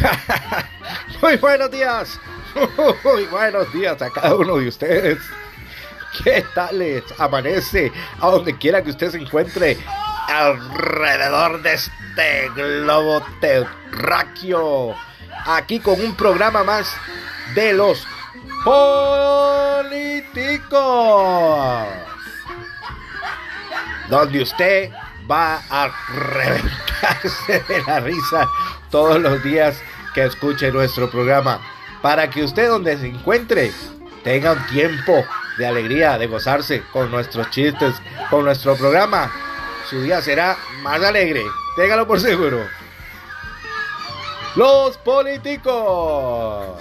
Muy buenos días. Muy buenos días a cada uno de ustedes. ¿Qué tal les amanece a donde quiera que usted se encuentre alrededor de este globo terráqueo? Aquí con un programa más de los políticos. Donde usted va a reventarse de la risa todos los días que escuche nuestro programa. Para que usted donde se encuentre tenga un tiempo de alegría, de gozarse con nuestros chistes, con nuestro programa. Su día será más alegre. Téngalo por seguro. Los políticos.